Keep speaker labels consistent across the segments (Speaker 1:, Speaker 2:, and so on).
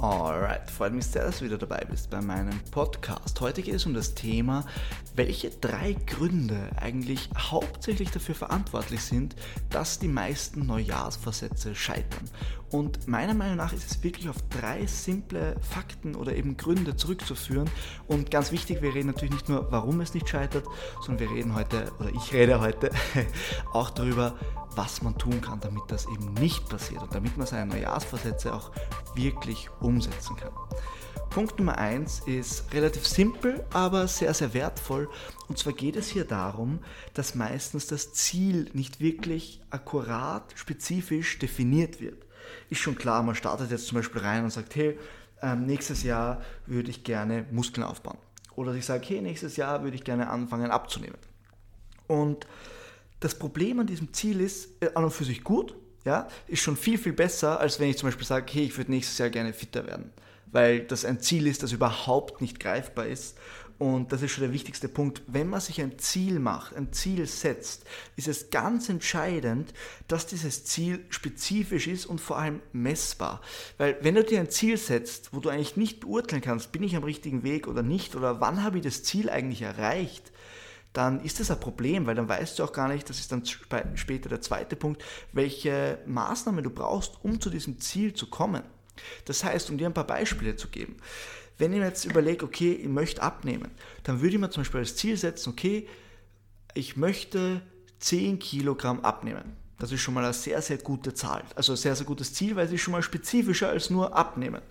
Speaker 1: Alright, freut mich sehr, dass du wieder dabei bist bei meinem Podcast. Heute geht es um das Thema, welche drei Gründe eigentlich hauptsächlich dafür verantwortlich sind, dass die meisten Neujahrsvorsätze scheitern. Und meiner Meinung nach ist es wirklich auf drei simple Fakten oder eben Gründe zurückzuführen. Und ganz wichtig, wir reden natürlich nicht nur, warum es nicht scheitert, sondern wir reden heute, oder ich rede heute auch darüber, was man tun kann, damit das eben nicht passiert und damit man seine Neujahrsvorsätze auch wirklich umsetzen kann. Punkt Nummer eins ist relativ simpel, aber sehr, sehr wertvoll. Und zwar geht es hier darum, dass meistens das Ziel nicht wirklich akkurat, spezifisch definiert wird. Ist schon klar, man startet jetzt zum Beispiel rein und sagt, hey, ähm, nächstes Jahr würde ich gerne Muskeln aufbauen. Oder ich sage, hey, nächstes Jahr würde ich gerne anfangen abzunehmen. Und das Problem an diesem Ziel ist äh, an und für sich gut, ja, ist schon viel, viel besser, als wenn ich zum Beispiel sage, hey, ich würde nächstes Jahr gerne fitter werden. Weil das ein Ziel ist, das überhaupt nicht greifbar ist. Und das ist schon der wichtigste Punkt. Wenn man sich ein Ziel macht, ein Ziel setzt, ist es ganz entscheidend, dass dieses Ziel spezifisch ist und vor allem messbar. Weil wenn du dir ein Ziel setzt, wo du eigentlich nicht beurteilen kannst, bin ich am richtigen Weg oder nicht, oder wann habe ich das Ziel eigentlich erreicht, dann ist das ein Problem, weil dann weißt du auch gar nicht, das ist dann später der zweite Punkt, welche Maßnahmen du brauchst, um zu diesem Ziel zu kommen. Das heißt, um dir ein paar Beispiele zu geben, wenn ich mir jetzt überlege, okay, ich möchte abnehmen, dann würde ich mir zum Beispiel als Ziel setzen, okay, ich möchte 10 Kilogramm abnehmen. Das ist schon mal eine sehr, sehr gute Zahl. Also ein sehr, sehr gutes Ziel, weil es ist schon mal spezifischer als nur abnehmen.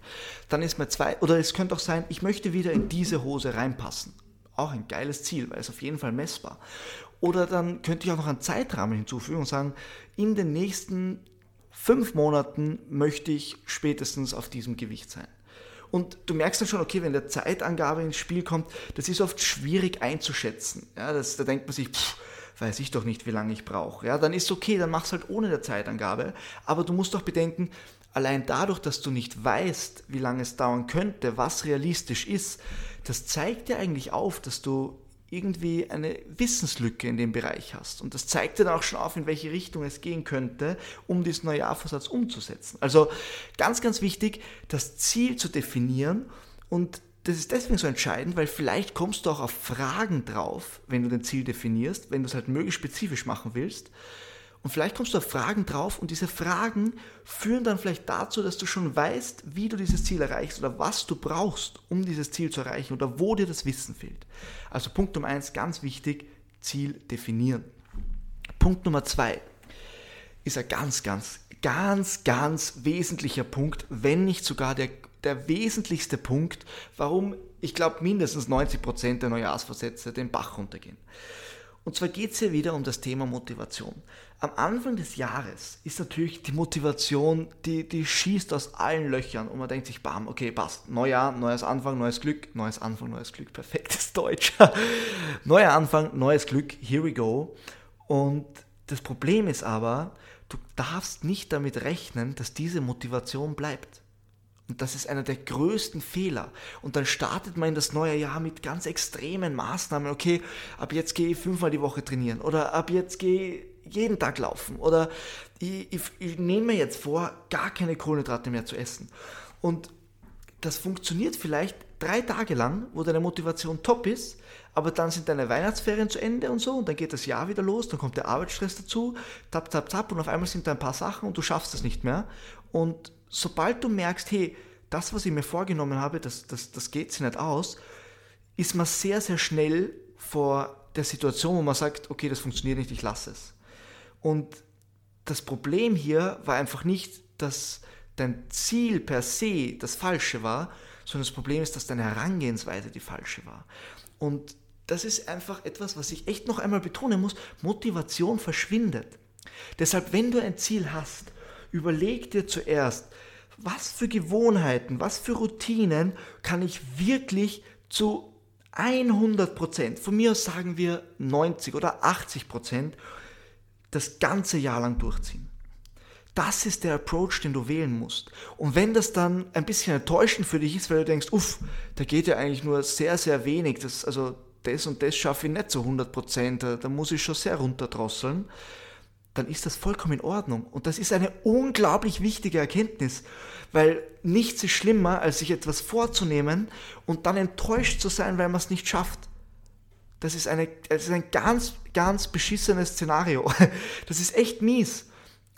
Speaker 1: Dann ist mir zwei, oder es könnte auch sein, ich möchte wieder in diese Hose reinpassen. Auch ein geiles Ziel, weil es auf jeden Fall messbar. Oder dann könnte ich auch noch einen Zeitrahmen hinzufügen und sagen, in den nächsten fünf Monaten möchte ich spätestens auf diesem Gewicht sein. Und du merkst dann schon, okay, wenn der Zeitangabe ins Spiel kommt, das ist oft schwierig einzuschätzen. Ja, das, da denkt man sich, pff, weiß ich doch nicht, wie lange ich brauche. Ja, dann ist okay, dann mach's halt ohne der Zeitangabe. Aber du musst doch bedenken, allein dadurch, dass du nicht weißt, wie lange es dauern könnte, was realistisch ist, das zeigt dir eigentlich auf, dass du irgendwie eine Wissenslücke in dem Bereich hast. Und das zeigt dir dann auch schon auf, in welche Richtung es gehen könnte, um diesen Neujahrvorsatz umzusetzen. Also ganz, ganz wichtig, das Ziel zu definieren und das ist deswegen so entscheidend, weil vielleicht kommst du auch auf Fragen drauf, wenn du dein Ziel definierst, wenn du es halt möglichst spezifisch machen willst. Und vielleicht kommst du auf Fragen drauf und diese Fragen führen dann vielleicht dazu, dass du schon weißt, wie du dieses Ziel erreichst oder was du brauchst, um dieses Ziel zu erreichen oder wo dir das Wissen fehlt. Also Punkt Nummer eins, ganz wichtig, Ziel definieren. Punkt Nummer zwei ist ein ganz, ganz, ganz, ganz wesentlicher Punkt, wenn nicht sogar der, der wesentlichste Punkt, warum ich glaube mindestens 90% der Neujahrsvorsätze den Bach runtergehen. Und zwar geht es hier wieder um das Thema Motivation. Am Anfang des Jahres ist natürlich die Motivation, die, die schießt aus allen Löchern und man denkt sich, bam, okay, passt. Neujahr, neues Anfang, neues Glück, neues Anfang, neues Glück, perfektes Deutsch. Neuer Anfang, neues Glück, here we go. Und das Problem ist aber, du darfst nicht damit rechnen, dass diese Motivation bleibt. Und das ist einer der größten Fehler. Und dann startet man in das neue Jahr mit ganz extremen Maßnahmen. Okay, ab jetzt gehe ich fünfmal die Woche trainieren oder ab jetzt gehe ich jeden Tag laufen oder ich, ich, ich nehme mir jetzt vor, gar keine Kohlenhydrate mehr zu essen. Und das funktioniert vielleicht drei Tage lang, wo deine Motivation top ist, aber dann sind deine Weihnachtsferien zu Ende und so und dann geht das Jahr wieder los, dann kommt der Arbeitsstress dazu, tap, tap, tap und auf einmal sind da ein paar Sachen und du schaffst es nicht mehr. Und sobald du merkst, hey, das, was ich mir vorgenommen habe, das, das, das geht sich nicht aus, ist man sehr, sehr schnell vor der Situation, wo man sagt, okay, das funktioniert nicht, ich lasse es. Und das Problem hier war einfach nicht, dass dein Ziel per se das falsche war, sondern das Problem ist, dass deine Herangehensweise die falsche war. Und das ist einfach etwas, was ich echt noch einmal betonen muss. Motivation verschwindet. Deshalb, wenn du ein Ziel hast, überleg dir zuerst, was für Gewohnheiten, was für Routinen kann ich wirklich zu 100 Prozent, von mir aus sagen wir 90 oder 80 Prozent, das ganze Jahr lang durchziehen. Das ist der Approach, den du wählen musst. Und wenn das dann ein bisschen enttäuschend für dich ist, weil du denkst, uff, da geht ja eigentlich nur sehr, sehr wenig, das, also das und das schaffe ich nicht zu 100 Prozent, da muss ich schon sehr runterdrosseln, dann ist das vollkommen in Ordnung. Und das ist eine unglaublich wichtige Erkenntnis, weil nichts ist schlimmer, als sich etwas vorzunehmen und dann enttäuscht zu sein, weil man es nicht schafft. Das ist, eine, das ist ein ganz, ganz beschissenes Szenario. Das ist echt mies.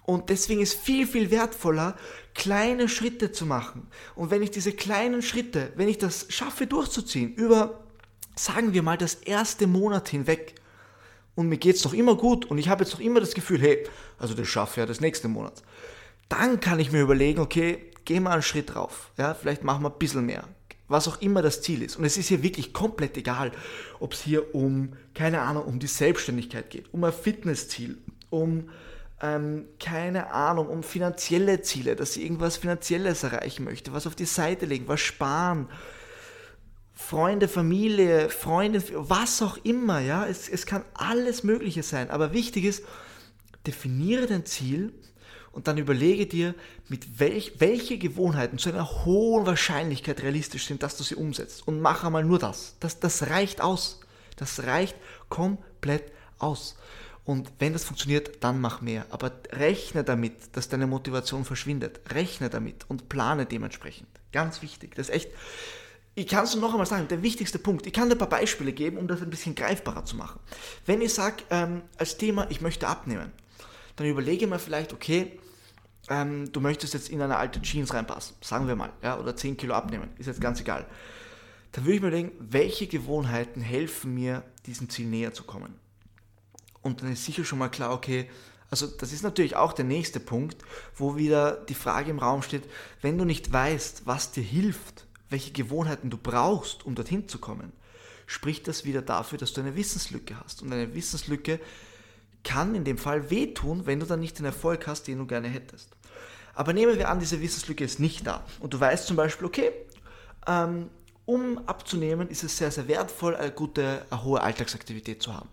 Speaker 1: Und deswegen ist viel, viel wertvoller, kleine Schritte zu machen. Und wenn ich diese kleinen Schritte, wenn ich das schaffe durchzuziehen, über, sagen wir mal, das erste Monat hinweg, und mir geht es doch immer gut und ich habe jetzt doch immer das Gefühl, hey, also das schaffe ich ja das nächste Monat. Dann kann ich mir überlegen, okay, geh mal einen Schritt drauf. Ja, vielleicht machen wir ein bisschen mehr. Was auch immer das Ziel ist. Und es ist hier wirklich komplett egal, ob es hier um, keine Ahnung, um die Selbstständigkeit geht, um ein Fitnessziel, um, ähm, keine Ahnung, um finanzielle Ziele, dass sie irgendwas Finanzielles erreichen möchte, was auf die Seite legen, was sparen, Freunde, Familie, Freundin, was auch immer, ja, es, es kann alles Mögliche sein. Aber wichtig ist, definiere dein Ziel und dann überlege dir, mit welch, welche Gewohnheiten zu einer hohen Wahrscheinlichkeit realistisch sind, dass du sie umsetzt. Und mach einmal nur das. Das, das reicht aus. Das reicht komplett aus. Und wenn das funktioniert, dann mach mehr. Aber rechne damit, dass deine Motivation verschwindet. Rechne damit und plane dementsprechend. Ganz wichtig. Das ist echt ich kann es noch einmal sagen, der wichtigste Punkt, ich kann dir ein paar Beispiele geben, um das ein bisschen greifbarer zu machen. Wenn ich sage, ähm, als Thema, ich möchte abnehmen, dann überlege mir vielleicht, okay, ähm, du möchtest jetzt in eine alte Jeans reinpassen, sagen wir mal, ja, oder 10 Kilo abnehmen, ist jetzt ganz egal. Dann würde ich mir denken, welche Gewohnheiten helfen mir, diesem Ziel näher zu kommen? Und dann ist sicher schon mal klar, okay, also das ist natürlich auch der nächste Punkt, wo wieder die Frage im Raum steht, wenn du nicht weißt, was dir hilft, welche Gewohnheiten du brauchst, um dorthin zu kommen, spricht das wieder dafür, dass du eine Wissenslücke hast. Und eine Wissenslücke kann in dem Fall wehtun, wenn du dann nicht den Erfolg hast, den du gerne hättest. Aber nehmen wir an, diese Wissenslücke ist nicht da. Und du weißt zum Beispiel, okay, ähm, um abzunehmen, ist es sehr, sehr wertvoll, eine gute, eine hohe Alltagsaktivität zu haben.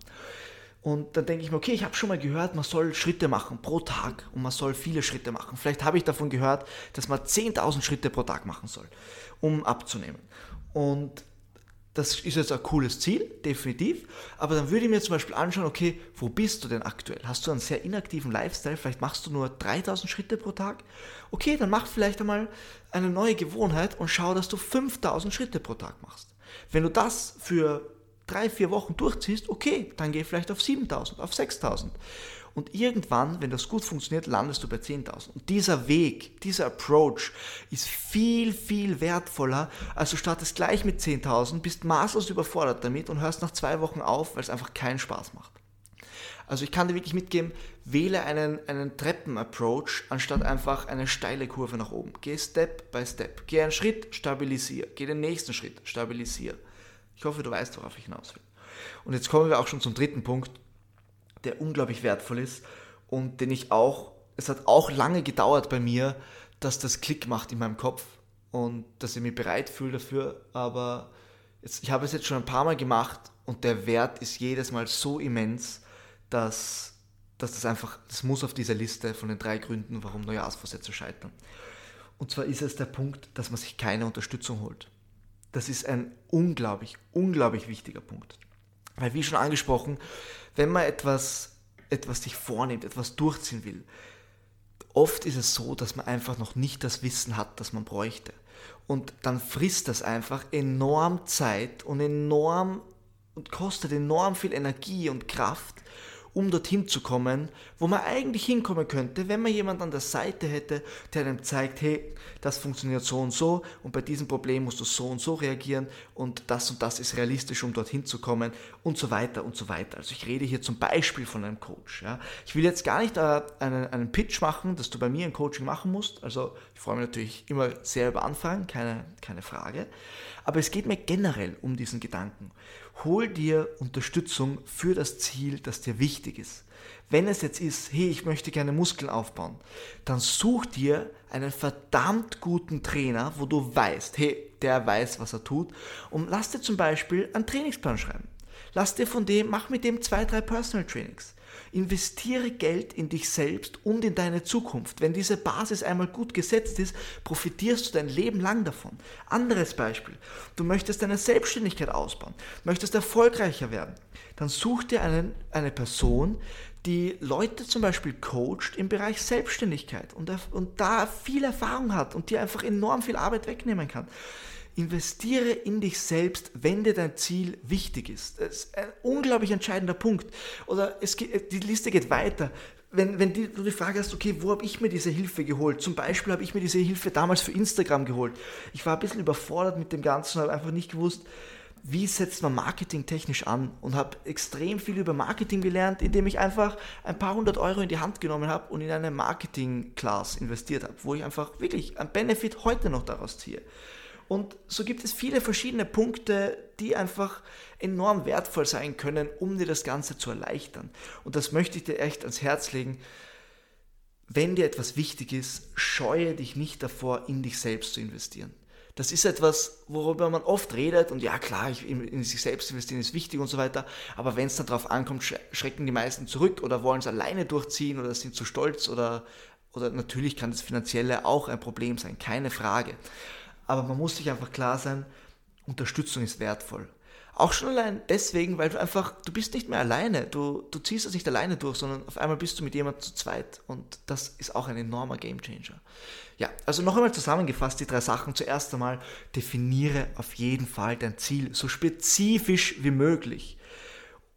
Speaker 1: Und dann denke ich mir, okay, ich habe schon mal gehört, man soll Schritte machen pro Tag und man soll viele Schritte machen. Vielleicht habe ich davon gehört, dass man 10.000 Schritte pro Tag machen soll, um abzunehmen. Und das ist jetzt ein cooles Ziel, definitiv. Aber dann würde ich mir zum Beispiel anschauen, okay, wo bist du denn aktuell? Hast du einen sehr inaktiven Lifestyle? Vielleicht machst du nur 3000 Schritte pro Tag? Okay, dann mach vielleicht einmal eine neue Gewohnheit und schau, dass du 5000 Schritte pro Tag machst. Wenn du das für drei, vier Wochen durchziehst, okay, dann geh vielleicht auf 7000, auf 6000. Und irgendwann, wenn das gut funktioniert, landest du bei 10.000. Und dieser Weg, dieser Approach ist viel, viel wertvoller, als du startest gleich mit 10.000, bist maßlos überfordert damit und hörst nach zwei Wochen auf, weil es einfach keinen Spaß macht. Also ich kann dir wirklich mitgeben, wähle einen, einen Treppen-Approach, anstatt einfach eine steile Kurve nach oben. Geh Step by Step. Geh einen Schritt, stabilisier. Geh den nächsten Schritt, stabilisier. Ich hoffe, du weißt, worauf ich hinaus will. Und jetzt kommen wir auch schon zum dritten Punkt, der unglaublich wertvoll ist und den ich auch, es hat auch lange gedauert bei mir, dass das Klick macht in meinem Kopf und dass ich mich bereit fühle dafür, aber jetzt, ich habe es jetzt schon ein paar Mal gemacht und der Wert ist jedes Mal so immens, dass, dass das einfach, das muss auf dieser Liste von den drei Gründen, warum Neujahrsvorsätze scheitern. Und zwar ist es der Punkt, dass man sich keine Unterstützung holt. Das ist ein unglaublich, unglaublich wichtiger Punkt. Weil, wie schon angesprochen, wenn man etwas, etwas sich vornimmt, etwas durchziehen will, oft ist es so, dass man einfach noch nicht das Wissen hat, das man bräuchte. Und dann frisst das einfach enorm Zeit und enorm und kostet enorm viel Energie und Kraft, um dorthin zu kommen, wo man eigentlich hinkommen könnte, wenn man jemand an der Seite hätte, der einem zeigt, hey, das funktioniert so und so und bei diesem Problem musst du so und so reagieren und das und das ist realistisch, um dorthin zu kommen und so weiter und so weiter. Also ich rede hier zum Beispiel von einem Coach. Ja. Ich will jetzt gar nicht äh, einen, einen Pitch machen, dass du bei mir ein Coaching machen musst. Also ich freue mich natürlich immer sehr über Anfragen, keine, keine Frage. Aber es geht mir generell um diesen Gedanken. Hol dir Unterstützung für das Ziel, das dir wichtig ist. Wenn es jetzt ist, hey, ich möchte gerne Muskeln aufbauen, dann such dir einen verdammt guten Trainer, wo du weißt, hey, der weiß, was er tut, und lass dir zum Beispiel einen Trainingsplan schreiben. Lass dir von dem, mach mit dem zwei, drei Personal Trainings. Investiere Geld in dich selbst und in deine Zukunft. Wenn diese Basis einmal gut gesetzt ist, profitierst du dein Leben lang davon. Anderes Beispiel. Du möchtest deine Selbstständigkeit ausbauen, möchtest erfolgreicher werden. Dann such dir einen, eine Person, die Leute zum Beispiel coacht im Bereich Selbstständigkeit und, und da viel Erfahrung hat und dir einfach enorm viel Arbeit wegnehmen kann. Investiere in dich selbst, wenn dir dein Ziel wichtig ist. Das ist ein unglaublich entscheidender Punkt. Oder es die Liste geht weiter. Wenn, wenn die, du die Frage hast, okay, wo habe ich mir diese Hilfe geholt? Zum Beispiel habe ich mir diese Hilfe damals für Instagram geholt. Ich war ein bisschen überfordert mit dem Ganzen, habe einfach nicht gewusst, wie setzt man Marketing technisch an und habe extrem viel über Marketing gelernt, indem ich einfach ein paar hundert Euro in die Hand genommen habe und in eine Marketing-Class investiert habe, wo ich einfach wirklich ein Benefit heute noch daraus ziehe. Und so gibt es viele verschiedene Punkte, die einfach enorm wertvoll sein können, um dir das Ganze zu erleichtern. Und das möchte ich dir echt ans Herz legen. Wenn dir etwas wichtig ist, scheue dich nicht davor, in dich selbst zu investieren. Das ist etwas, worüber man oft redet und ja klar, in sich selbst investieren ist wichtig und so weiter, aber wenn es dann darauf ankommt, schrecken die meisten zurück oder wollen es alleine durchziehen oder sind zu stolz oder, oder natürlich kann das Finanzielle auch ein Problem sein, keine Frage. Aber man muss sich einfach klar sein, Unterstützung ist wertvoll. Auch schon allein deswegen, weil du einfach, du bist nicht mehr alleine, du, du ziehst das nicht alleine durch, sondern auf einmal bist du mit jemandem zu zweit und das ist auch ein enormer Gamechanger. Ja, also noch einmal zusammengefasst die drei Sachen. Zuerst einmal definiere auf jeden Fall dein Ziel so spezifisch wie möglich,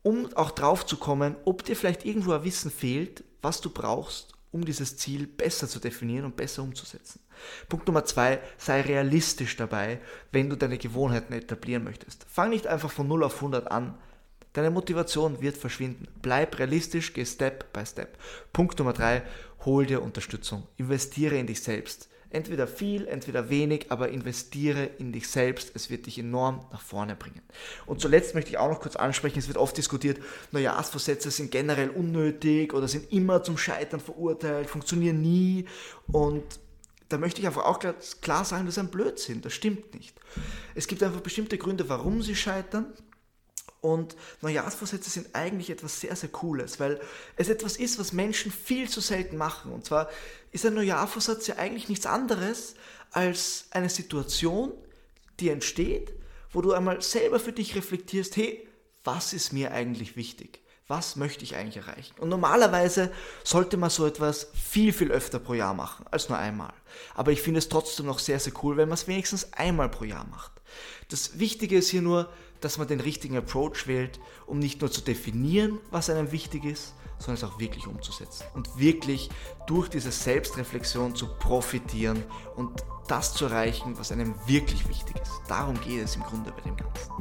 Speaker 1: um auch drauf zu kommen, ob dir vielleicht irgendwo ein Wissen fehlt, was du brauchst, um dieses Ziel besser zu definieren und besser umzusetzen. Punkt Nummer zwei, sei realistisch dabei, wenn du deine Gewohnheiten etablieren möchtest. Fang nicht einfach von 0 auf 100 an. Deine Motivation wird verschwinden. Bleib realistisch, geh Step by Step. Punkt Nummer drei, hol dir Unterstützung. Investiere in dich selbst. Entweder viel, entweder wenig, aber investiere in dich selbst. Es wird dich enorm nach vorne bringen. Und zuletzt möchte ich auch noch kurz ansprechen, es wird oft diskutiert, Neujahrsvorsätze sind generell unnötig oder sind immer zum Scheitern verurteilt, funktionieren nie. Und da möchte ich einfach auch klar sagen, das ist ein Blödsinn, das stimmt nicht. Es gibt einfach bestimmte Gründe, warum sie scheitern. Und Neujahrsvorsätze sind eigentlich etwas sehr, sehr Cooles, weil es etwas ist, was Menschen viel zu selten machen. Und zwar ist ein Neujahrsvorsatz ja eigentlich nichts anderes als eine Situation, die entsteht, wo du einmal selber für dich reflektierst, hey, was ist mir eigentlich wichtig? Was möchte ich eigentlich erreichen? Und normalerweise sollte man so etwas viel, viel öfter pro Jahr machen, als nur einmal. Aber ich finde es trotzdem noch sehr, sehr cool, wenn man es wenigstens einmal pro Jahr macht. Das Wichtige ist hier nur, dass man den richtigen Approach wählt, um nicht nur zu definieren, was einem wichtig ist, sondern es auch wirklich umzusetzen und wirklich durch diese Selbstreflexion zu profitieren und das zu erreichen, was einem wirklich wichtig ist. Darum geht es im Grunde bei dem Ganzen.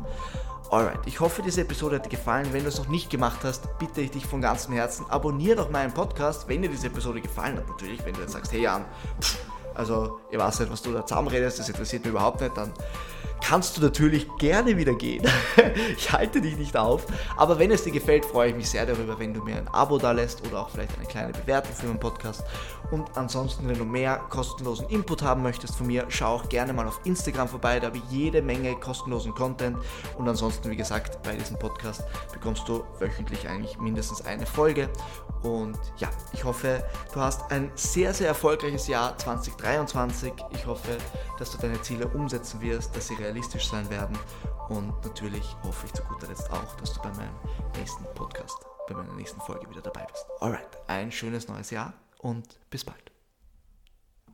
Speaker 1: Alright, ich hoffe, diese Episode hat dir gefallen. Wenn du es noch nicht gemacht hast, bitte ich dich von ganzem Herzen, abonniere doch meinen Podcast, wenn dir diese Episode gefallen hat. Natürlich, wenn du jetzt sagst, hey Jan, pff, also ich weiß nicht, was du da zusammenredest, das interessiert mich überhaupt nicht, dann kannst du natürlich gerne wieder gehen. ich halte dich nicht auf. Aber wenn es dir gefällt, freue ich mich sehr darüber, wenn du mir ein Abo da lässt oder auch vielleicht eine kleine Bewertung für meinen Podcast. Und ansonsten, wenn du mehr kostenlosen Input haben möchtest von mir, schau auch gerne mal auf Instagram vorbei. Da habe ich jede Menge kostenlosen Content. Und ansonsten, wie gesagt, bei diesem Podcast bekommst du wöchentlich eigentlich mindestens eine Folge. Und ja, ich hoffe, du hast ein sehr, sehr erfolgreiches Jahr 2023. Ich hoffe, dass du deine Ziele umsetzen wirst, dass sie realistisch sein werden. Und natürlich hoffe ich zu guter Letzt auch, dass du bei meinem nächsten Podcast, bei meiner nächsten Folge wieder dabei bist. Alright, ein schönes neues Jahr und bis bald.